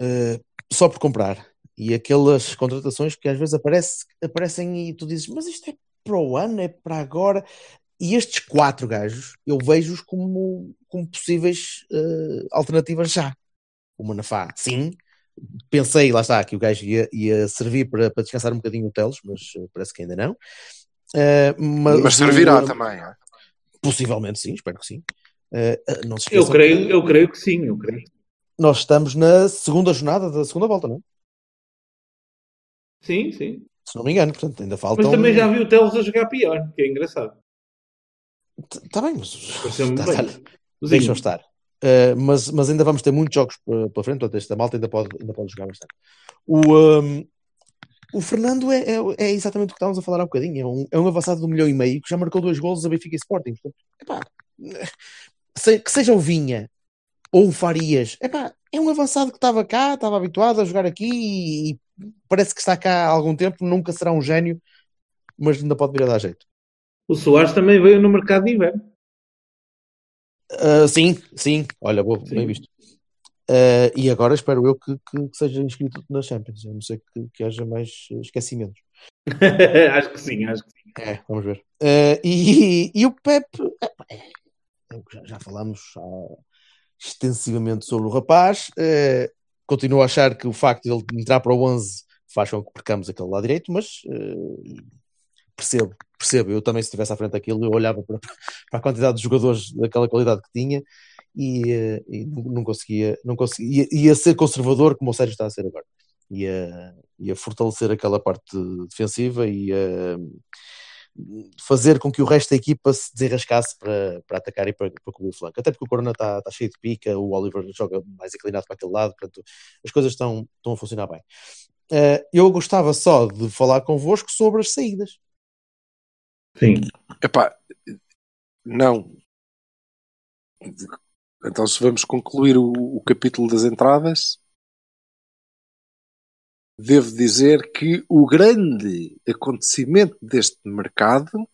eh, só por comprar e aquelas contratações que às vezes aparece, aparecem e tu dizes, mas isto é para o ano, é para agora. E estes quatro gajos eu vejo-os como, como possíveis eh, alternativas já. O Manafá, sim, pensei, lá está, que o gajo ia, ia servir para, para descansar um bocadinho o Teles, mas eh, parece que ainda não. Eh, mas Mas servirá o- também. é? Possivelmente sim, espero que sim. Eh, eh, não se Eu creio, que eu creio que sim, eu creio. nós estamos na segunda jornada da segunda volta, não é? Sim, sim. Se não me engano, portanto, ainda faltam. Mas também já vi o Teles a jogar pior, que é engraçado. Está bem, mas tá- deixam estar. Uh, mas, mas ainda vamos ter muitos jogos pela frente, portanto, esta malta ainda pode, ainda pode jogar bastante. O, um, o Fernando é, é, é exatamente o que estávamos a falar há um bocadinho. É um, é um avançado de um milhão e meio que já marcou dois golos a Benfica e Sporting. Portanto, epá, que seja o Vinha ou o Farias, epá, é um avançado que estava cá, estava habituado a jogar aqui e, e parece que está cá há algum tempo. Nunca será um gênio, mas ainda pode vir a dar jeito. O Soares também veio no mercado de inverno. Uh, sim, sim, olha, boa, Sim. bem visto. Uh, e agora espero eu que, que- que seja inscrito na Champions, a não ser que, que haja mais esquecimentos. acho que sim, acho que sim. É, vamos ver. Uh, e, e o Pep, é, é o que já, já falámos ah, extensivamente sobre o rapaz. Uh, continuo a achar que o facto de ele entrar para o 11 faz com que percamos aquele lado direito, mas uh, percebo, percebo. Eu também, se estivesse à frente daquilo, eu olhava para, para a quantidade de jogadores daquela qualidade que tinha e, eh, e não, conseguia, não conseguia ia, ia ser conservador como o Sérgio está a ser agora. Ia, ia fortalecer aquela parte defensiva e fazer com que o resto da equipa se desenrascasse para, para atacar e para, para cobrir o flanco. Até porque o Corona está, está cheio de pica, o Oliver joga mais inclinado para aquele lado, portanto as coisas estão, estão a funcionar bem. Uh, eu gostava só de falar convosco sobre as saídas. Sim. Epá, não. Então, se vamos concluir o, o capítulo das entradas, devo dizer que o grande acontecimento deste mercado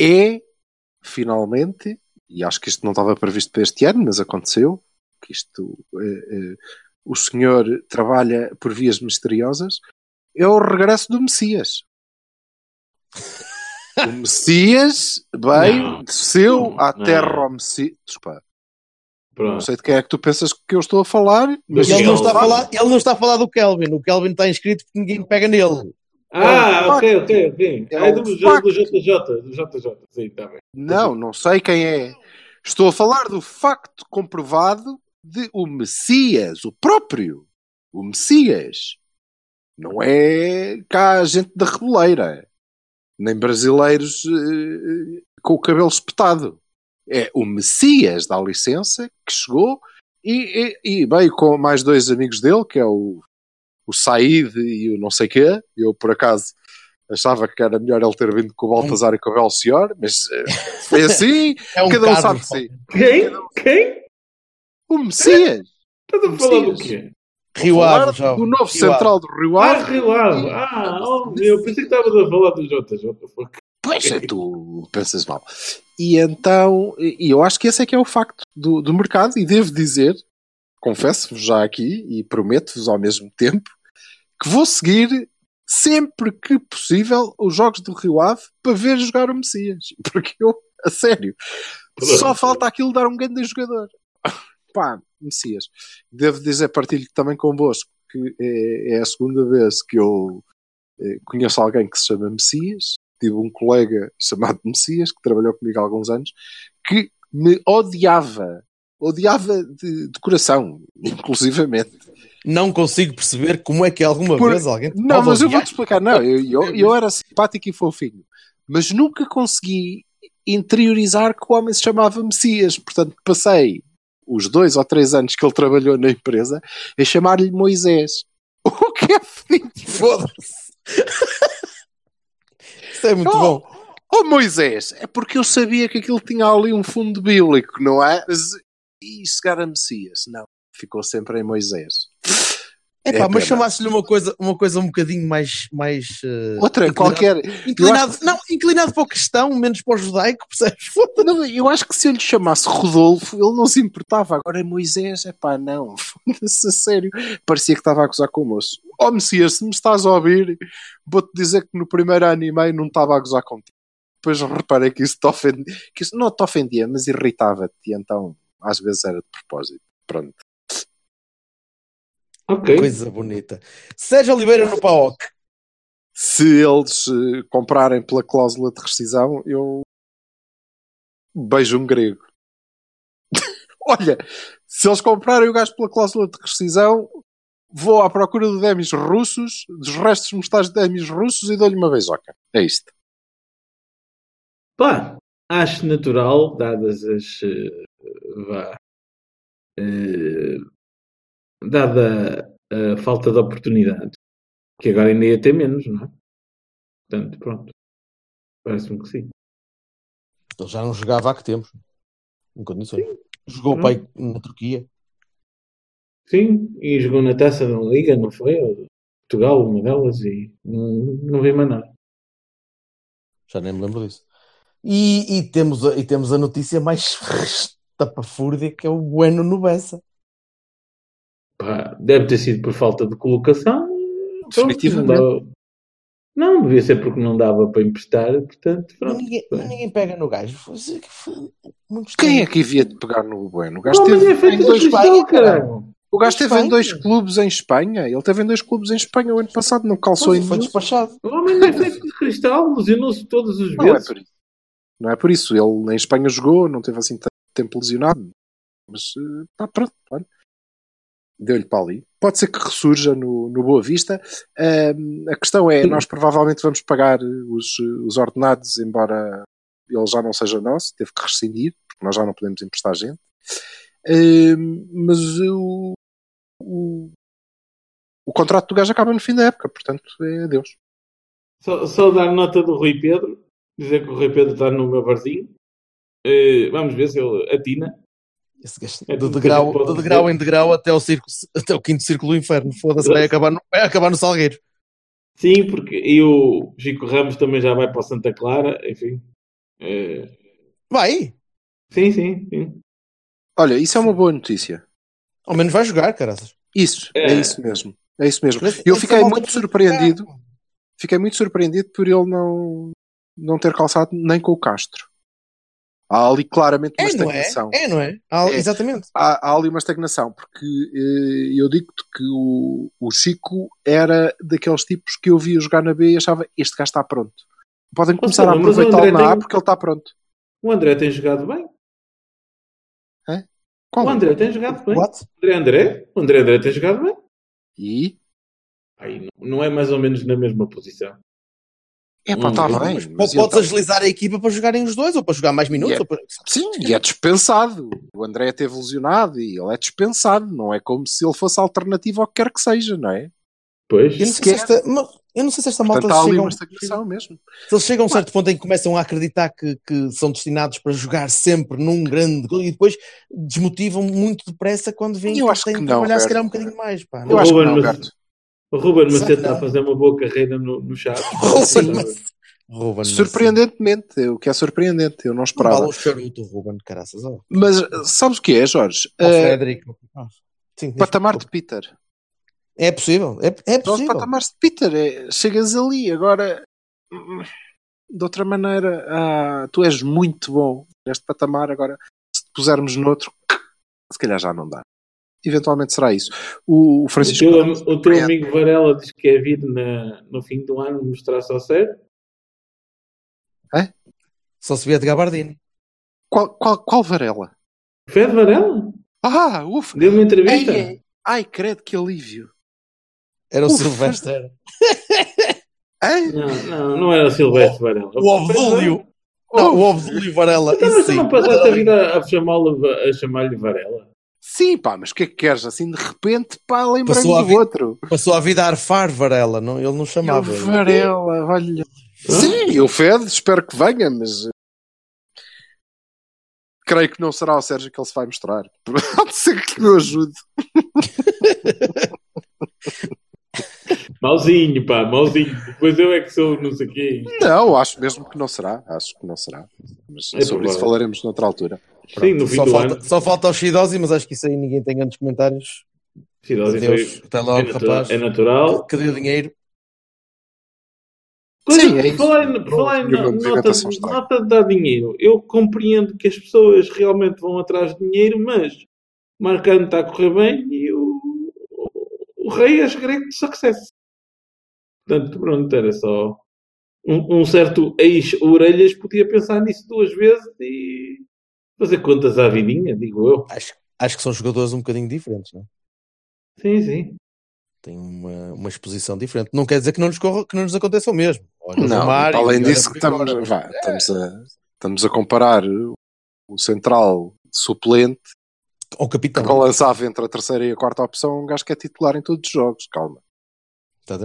é, finalmente, e acho que isto não estava previsto para este ano, mas aconteceu, que isto eh, eh, o senhor trabalha por vias misteriosas, é o regresso do Messias. o Messias veio, desceu à terra ao Messias. Desculpa. Não sei de quem é que tu pensas que eu estou a falar, mas ele não, está a falar, ele não está a falar do Kelvin. O Kelvin está inscrito porque ninguém pega nele. Ah, é ok, ok, ok. É, é do, do, do JJ, do JJ. Sim, está bem. Não, não sei quem é. Estou a falar do facto comprovado de o Messias, o próprio, o Messias. Não é cá a gente da reboleira, nem brasileiros uh, com o cabelo espetado. É o Messias da licença que chegou e, e, e, veio com mais dois amigos dele, que é o, o Said e o não sei quê. Eu, por acaso, achava que era melhor ele ter vindo com o Baltazar e com o Belcior, mas uh, foi assim, é um cada um sabe de si. Quem? Quem? O Messias! Estás a falar do quê? Rio Ave. Do novo Rio central do Rio Ave. Ah, Rio Ave. Ah, oh, eu pensei que estavas a falar do JJ. Pois é, tu pensas mal. E então, e eu acho que esse é que é o facto do, do mercado, e devo dizer, confesso-vos já aqui, e prometo-vos ao mesmo tempo, que vou seguir sempre que possível os jogos do Rio Ave para ver jogar o Messias. Porque eu, a sério, só falta aquilo dar um grande jogador pá, Messias. Devo dizer, partilho também convosco que é, é a segunda vez que eu é, conheço alguém que se chama Messias. Tive um colega chamado Messias que trabalhou comigo há alguns anos que me odiava, odiava de, de coração, inclusivamente. Não consigo perceber como é que alguma Por... vez alguém. Não, mas eu vou-te explicar. Não, eu, eu, eu era simpático e fofinho, mas nunca consegui interiorizar que o homem se chamava Messias. Portanto, passei os dois ou três anos que ele trabalhou na empresa a chamar-lhe Moisés. O que é fedido? Foda-se. Isso é muito oh, bom. Oh Moisés, é porque eu sabia que aquilo tinha ali um fundo bíblico, não é? E chegar a Messias? Não, ficou sempre em Moisés. É pá, mas chamasse-lhe uma coisa, uma coisa um bocadinho mais. mais uh, Outra, inclinado, qualquer. Inclinado, acho... Não, inclinado para o cristão, menos para o judaico, percebes? Não, eu acho que se eu lhe chamasse Rodolfo, ele não se importava. Agora é Moisés, é pá, não, foda-se a sério. Parecia que estava a acusar com o moço. Ó oh, Messias, se me estás a ouvir, vou-te dizer que no primeiro ano e meio não estava a gozar contigo. Depois reparei que isso te ofendia, que isso não te ofendia, mas irritava-te, e então às vezes era de propósito. Pronto. Okay. Coisa bonita. Sérgio Oliveira no PAOC. Se eles uh, comprarem pela cláusula de rescisão, eu beijo um grego. Olha, se eles comprarem o gajo pela cláusula de rescisão, vou à procura de demis russos, dos restos mortais de demis russos e dou-lhe uma beijoca. É isto. Pá, acho natural, dadas as. Uh, vá. Uh, dada a falta de oportunidade, que agora ainda ia ter menos, não é? Portanto, pronto. Parece-me que sim. Ele já não jogava há que tempos. Em condições. Sim. Jogou pai na Turquia. Sim, e jogou na taça da Liga, não foi? Portugal, uma delas, e não, não vi mais nada. Já nem me lembro disso. E, e, temos, a, e temos a notícia mais tapafúrdia que é o Bueno no Bessa. Pá, deve ter sido por falta de colocação. Definitivamente. Não, não, devia ser porque não dava para emprestar, portanto, pronto. Ninguém, ninguém pega no gajo. Quem é que havia de pegar no Bueno? O gajo não, teve é em dois Espanha, O gajo teve em dois clubes em Espanha. Ele teve em dois clubes em Espanha o ano passado, não calçou em Foi despachado. O homem não é feito de cristal, ilusionou-se todas as vezes. Não é por isso. Não é por isso. Ele em Espanha jogou, não teve assim tempo lesionado. Mas está pronto, olha. Deu-lhe para ali. Pode ser que ressurja no, no Boa Vista. A questão é, nós provavelmente vamos pagar os, os ordenados, embora ele já não seja nosso, teve que rescindir, porque nós já não podemos emprestar gente. Mas o, o, o contrato do gajo acaba no fim da época, portanto é adeus. Só, só dar nota do Rui Pedro, dizer que o Rui Pedro está no meu barzinho. Eh, vamos ver se ele atina. Esse gajo, É do degrau, que a gente pode do degrau em degrau até ao, círculo, até o quinto círculo do inferno. Foda-se, vai acabar, no, vai acabar no Salgueiro. Sim, porque e o Chico Ramos também já vai para o Santa Clara, enfim. Eh, Vai, sim, sim, sim. Olha, isso é uma boa notícia. ao menos vai jogar, caraças. Isso, é, É. isso mesmo. É isso mesmo. Essa- Eu fiquei malta muito surpreendido. jogar. Fiquei muito surpreendido por ele não, não ter calçado nem com o Castro. Há ali claramente uma É, é? estagnação. É, não é? Ah, É. Exatamente. Há, há ali uma estagnação, porque eh, eu digo-te que o, o Chico era daqueles tipos que eu via jogar na B e achava este gajo está pronto. Podem começar a aproveitá-lo André na A porque ele está pronto. O André tem jogado bem. Qual? O André tem jogado bem. What? André André? O André André tem jogado bem. E? Aí não é mais ou menos na mesma posição. É pá, Hum, está mas bem. Mas mas podes então- agilizar a equipa para jogarem os dois, ou para jogar mais minutos. Yeah. Ou para... Sim, e é dispensado. O André teve lesionado e ele é dispensado. Não é como se ele fosse alternativa ao que quer que seja, não é? Pois. Eu não, sei se esta, eu não sei se esta malta Portanto, há ali chega, a uma estagnação mesmo. se eles chegam a um certo ponto em que começam a acreditar que, que são destinados para jogar sempre num grande gol e depois desmotivam muito depressa quando veem Eu que acho têm que que não, trabalhar se calhar um bocadinho mais. Pá. Eu Não, acho que não, Berto. O Ruben Macedo está a não. fazer uma boa carreira no, no chat. Ruben. Surpreendentemente, o que é surpreendente, eu não Não esperava. vale um charuto, Ruben, caraças. Oh. Mas sabes o que é, Jorge? Oh, Frederico. Ah, sim, patamar de Peter. É possível, é, é Nós possível. patamares de Peter. É, chegas ali, agora de outra maneira, ah, tu és muito bom neste patamar, agora se te pusermos noutro, se calhar já não dá. Eventualmente será isso. O, o O Francisco teu, Ramos o teu surpreende. amigo Varela diz que quer vir na, no fim do ano mostrar-se ao sério. Só se via de Gabardini. qual, qual, qual Varela? Fede Varela? Ah, ufa! Deu uma entrevista? Ei, ei. Ai, credo, que alívio! Era o Uf. Silvestre. Não, não, não era Silvestre Varela. O Obdúlio. O Obdúlio Varela. Então, mas não passaste a vida a chamá-lo a chamar-lhe Varela? Sim, pá, mas o que é que queres? Assim, de repente, pá, lembrei-me a do outro. Passou a vida a arfar Varela. Não, ele não chamava. Varela, olha. Sim, o Fed, espero que venha, mas. eh, Creio que não será o Sérgio que ele se vai mostrar. Pode ser que me ajude. Mauzinho, pá, mauzinho. Depois eu é que sou não sei quê. Não, acho mesmo que não será. Acho que não será. Mas É sobre isso falaremos noutra altura. Sim, no fim Só do falta, ano. só falta os Shidosi, mas acho que isso aí ninguém tem grandes comentários. Cidade Adeus. foi- Até é, logo, natural, rapaz. é natural. Que deu dinheiro. Coisa, Sim, é falar em- por falar em E uma nota, de dar dinheiro. Eu compreendo que as pessoas realmente vão atrás de dinheiro, mas o Marcano está a correr bem e o, o, o rei é grego de sucesso. Portanto, pronto, era só um, um certo ex-orelhas podia pensar nisso duas vezes e fazer contas à vidinha, digo eu. Acho, acho que são jogadores um bocadinho diferentes, não é? Sim, sim. Têm uma, uma exposição diferente. Não quer dizer que não nos, corra, que não nos aconteça o mesmo. Olha o Não, Romário, além disso, que estamos, vá, estamos, a, estamos a comparar o central suplente Ou capitão. que balançava entre a terceira e a quarta opção, um gajo que é titular em todos os jogos. Calma.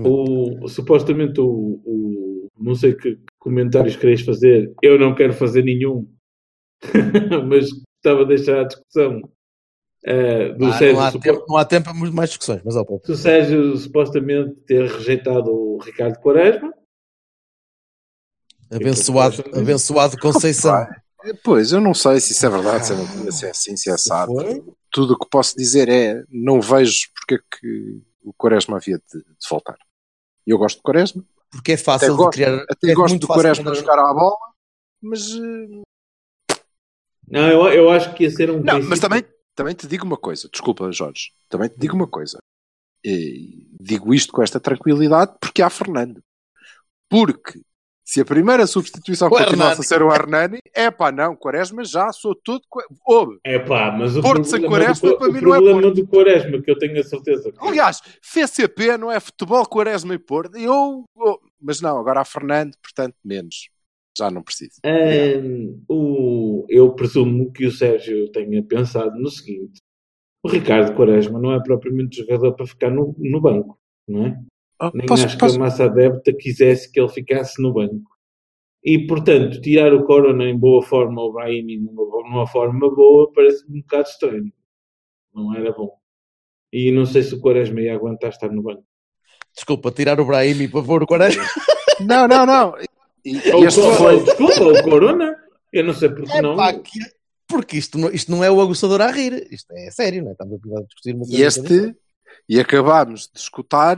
O, supostamente o, o- não sei que comentários quereis fazer, eu não quero fazer nenhum, mas gostava de deixar a discussão eh, do Ah, Sérgio, não, há supo- tempo, não há tempo para muito mais discussões, mas ó, pô, do Sérgio supostamente ter rejeitado o Ricardo Quaresma. abençoado, abençoado Conceição. Pois, eu não sei se isso é verdade, se é, mentira, se é assim, se é assado. Tudo o que posso dizer é não vejo porque é que o Quaresma havia de, de voltar. Eu gosto de Quaresma, porque é até fácil de gosto, criar. até é gosto muito do Quaresma de jogar à bola, mas eh, Não, eu, eu acho que ia ser um Não, princípio- mas também, também te digo uma coisa, desculpa, Jorge, também te digo uma coisa. E digo isto com esta tranquilidade porque há Fernando. Porque Se a primeira substituição O continuasse a ser o Hernani, é pá, não, Quaresma já sou todo. Ouve. É pá, mas o Porto sem problema, Quaresma, do, para o mim, não é problema Porto. do Quaresma, que eu tenho a certeza. que- Aliás, FCP não é futebol Quaresma e Porto. Eu, eu- mas não, agora há Fernando, portanto, menos. Já não preciso. Ahm, o, eu presumo que o Sérgio tenha pensado no seguinte: o Ricardo Quaresma não é propriamente jogador para ficar no, no banco, não é? Oh, Nem posso- acho posso- que a massa adepta quisesse que ele ficasse no banco. E, portanto, tirar o Corona em boa forma ou o Brahimi numa, numa forma boa parece-me um bocado estranho. Não era bom. E não sei se o Quaresma ia aguentar estar no banco. Desculpa, tirar o Brahimi para pôr o Quaresma. Não, não, não. E, e Ou, este ou- foi. desculpa, o Corona. Eu não sei porque É não. pá, que- Porque isto não, isto não é o aguçador a rir. Isto é sério, não é? Estamos a discutir uma E coisa este, e acabámos de escutar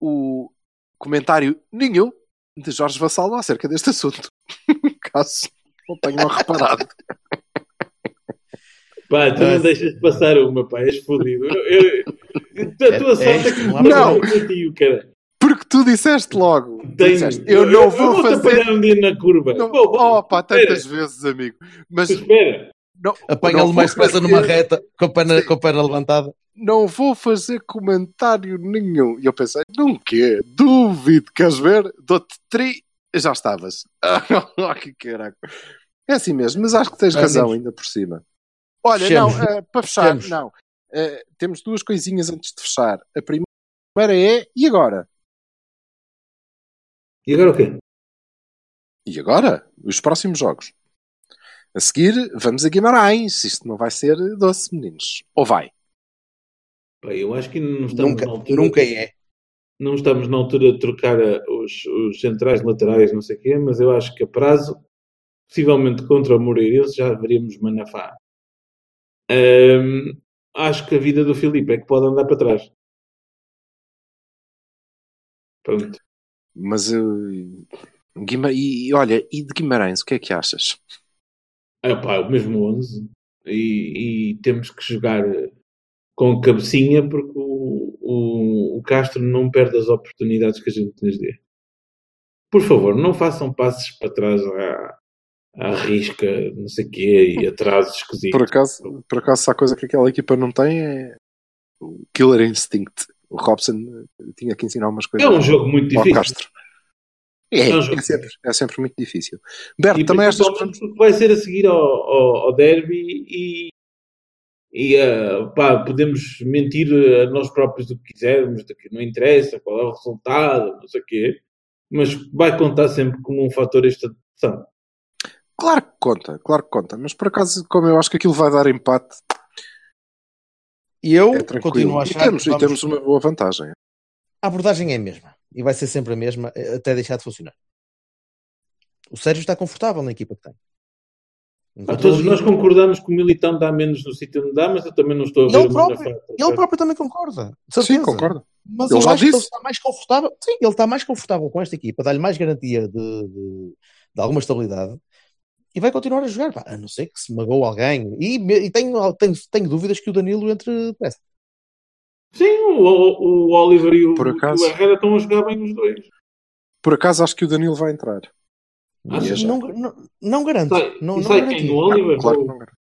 o comentário nenhum de Jorge Vassalo acerca deste assunto. Caso não tenham reparado. Pá, tu não deixas de passar uma, pá, és fodido. Eu, eu, a tua É- sorte é é que isto, não. cara. Porque tu disseste logo. Tenho- Disseste, eu não vou vou-te fazer. apanhar um dia na curva. Não, Vou, vou. oh, pá, tantas vezes, amigo. Mas Espera. Apanha-lo não mais vou depressa fazer- numa reta, com a, perna, com a perna levantada. Não vou fazer comentário nenhum. E eu pensei, não quê? Duvido, queres ver? Dou-te tri. Já estavas. Ah, que caraca. É assim mesmo, mas acho que tens Ah, razão ainda por cima. Olha, Fechemos. não, eh, para fechar, Fechemos. não. Eh, temos duas coisinhas antes de fechar. A primeira é, e agora? E agora o quê? E agora? Os próximos jogos. A seguir, vamos a Guimarães. Isto não vai ser doce, meninos. Ou vai? Pá, eu acho que não estamos Nunca, na altura. nunca é. Não estamos na altura de trocar a- os, os centrais laterais, não sei o quê, mas eu acho que a prazo, possivelmente contra o Moreirense, já veríamos Manafá. Acho que a vida do Filipe é que pode andar para trás. Pronto. Mas eu. Guima... E, olha, e de Guimarães, o que é que achas? É pá, o mesmo 11 e, e temos que jogar eh, com cabecinha porque o, o, o Castro não perde as oportunidades que a gente lhes dê. Por favor, não façam passos para trás à, à risca, não sei o quê, e atrasos esquisitos. Por acaso, por acaso, se há coisa que aquela equipa não tem é o Killer Instinct. O Robson eh, tinha que ensinar umas coisas É um jogo muito difícil. Castro. É, É um é, jogo sempre, é sempre muito difícil. Berto, E também estas vai ser a seguir ao, ao, ao derby e, e eh, pá, podemos mentir a nós próprios o que quisermos, de que não interessa qual é o resultado, não sei o quê, mas vai contar sempre como um fator esta decisão. Claro que conta, claro que conta. Mas por acaso, como eu acho que aquilo vai dar empate, E eu é continuo a E achar temos, que e temos uma boa vantagem. a abordagem é a mesma. E vai ser sempre a mesma eh, até deixar de funcionar. O Sérgio está confortável na equipa que tem. Ah, todos nós concordamos que o Militão dá menos no sítio onde dá, mas eu também não estou a E ver ele o próprio, Manafá. ele próprio também concorda. Sim, concordo. Mas Ele eu acho que ele está mais confortável. Sim, ele está mais confortável com esta equipa, dá-lhe mais garantia de, de, de alguma estabilidade e vai continuar a jogar. Pá, a não ser que se magoou alguém. E, e tenho, tenho, tenho dúvidas que o Danilo entre depressa. Sim, o, o, o Oliver e o, Por acaso- o Herrera estão a jogar bem os dois. Por acaso acho que o Danilo vai entrar. É. Não, não, não garanto. Sai, não, não sai quem? O Oliver? Claro que não garanto.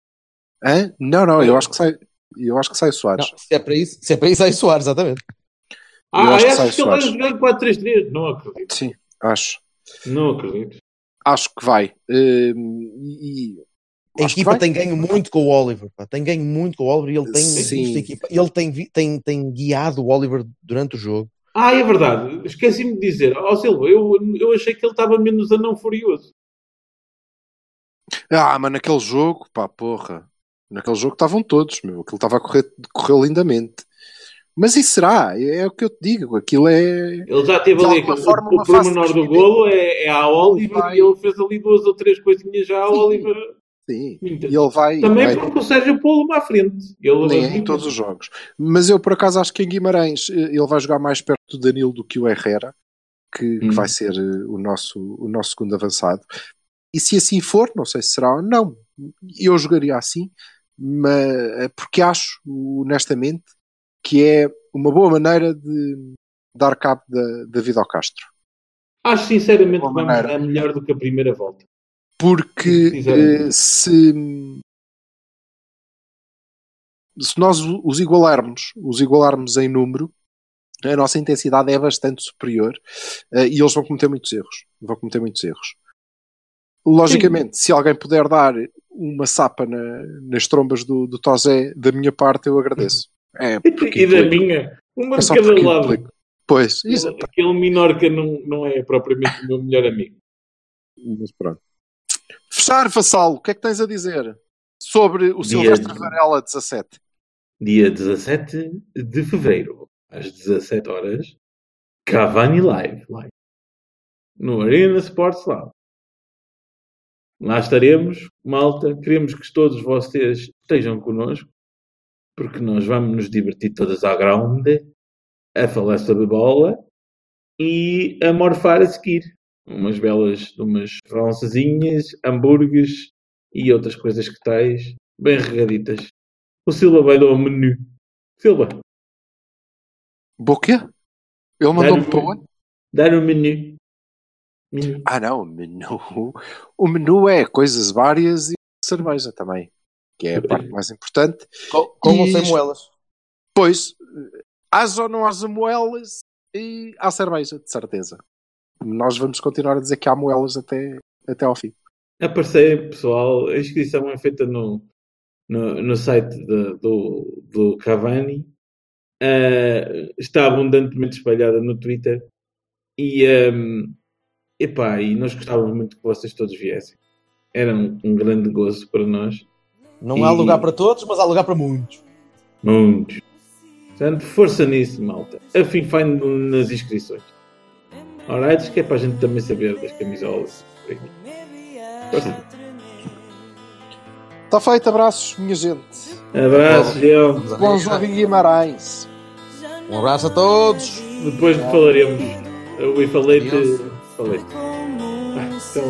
Hã? Não, não, eu acho que sai. Eu acho que sai Soares. Não, se é para isso, se é para isso, aí Soares, exatamente. Eu Ah, acho que sai que ele vai jogar em 4-3-3? Não acredito. Sim, acho. Não acredito. Acho que vai. Hum, e, e- A equipa vai. tem ganho muito com o Oliver. pá. Tem ganho muito com o Oliver e ele tem, Sim. visto a equipa, ele tem, tem, tem guiado o Oliver durante o jogo. Ah, é verdade. Esqueci-me de dizer. Ó Silva, eu, eu achei que ele estava menos anão furioso. Ah, mas naquele jogo, pá, porra. Naquele jogo estavam todos, meu. Aquilo estava a correr, correu lindamente. Mas isso será, é, é o que eu te digo. Aquilo é. Ele já teve ali o, forma, o pormenor do golo é, é a Oliver vai. e ele fez ali duas ou três coisinhas já Sim. Oliver. Sim. Muitas. E ele vai. Também vai porque o Sérgio pô-lo à frente. Ele nem é em todos os jogos. Mas eu, por acaso, acho que em Guimarães eh, ele vai jogar mais perto do Danilo do que o Herrera, que, que Hum. vai ser eh, o nosso, o nosso segundo avançado. E se assim for, não sei se será ou não, eu jogaria assim, mas, eh, porque acho, honestamente, que é uma boa maneira de dar cabo da, da vida ao Castro. Acho sinceramente que vamos dar melhor do que a primeira volta. Porque eh, se, se nós os igualarmos, os igualarmos em número, a nossa intensidade é bastante superior eh, e eles vão cometer muitos erros. Vão cometer muitos erros. Logicamente, se alguém puder dar uma sapa na- nas trombas do, do Tozé, da minha parte, eu agradeço. É porque e da implica. minha, uma É de só cada lado. implica. Pois, isso, Aquele- Minorca não, não é propriamente o meu melhor amigo. Mas pronto. Fechar, Vassalo, o que é que tens a dizer sobre o Dia- Silvestre Varela 17? Dia 17 de fevereiro, às 17 horas, Cavani Live, live no Arena Sports Lab. Lá estaremos, malta. Queremos que todos vocês estejam connosco, porque nós vamos nos divertir todas à grande, a falar sobre bola e a morfar a seguir. Umas belas, umas francesinhas, hambúrgueres e outras coisas que tais, bem regaditas. O Silva vai dar o menu. Silva, Boquê? Ele mandou-me para onde? dar o menu. Menu. Ah, não, o menu. O menu é coisas várias e cerveja também, que é a parte mais importante. Com, com ou sem E- moelas? Pois, haja ou não haja moelas e há cerveja, de certeza. Nós vamos continuar a dizer que há moelas até, até ao fim. Aparecei, pessoal. A inscrição é feita no, no, no site de- do, do Cavani. Ah, está abundantemente espalhada no Twitter. E, um, epá, e nós gostávamos muito que vocês todos viessem. Era um, um grande gozo para nós. Não há E- lugar para todos, mas há lugar para muitos. Muitos. Portanto, força nisso, malta. Afim fine nas inscrições. Alright? Que é para a gente também saber das camisolas. Está feito, abraços, minha gente. Abraço, Leão. Bom jogo em Guimarães. Um abraço a todos. Depois falaremos. Eu falei de. Falei. Ah, até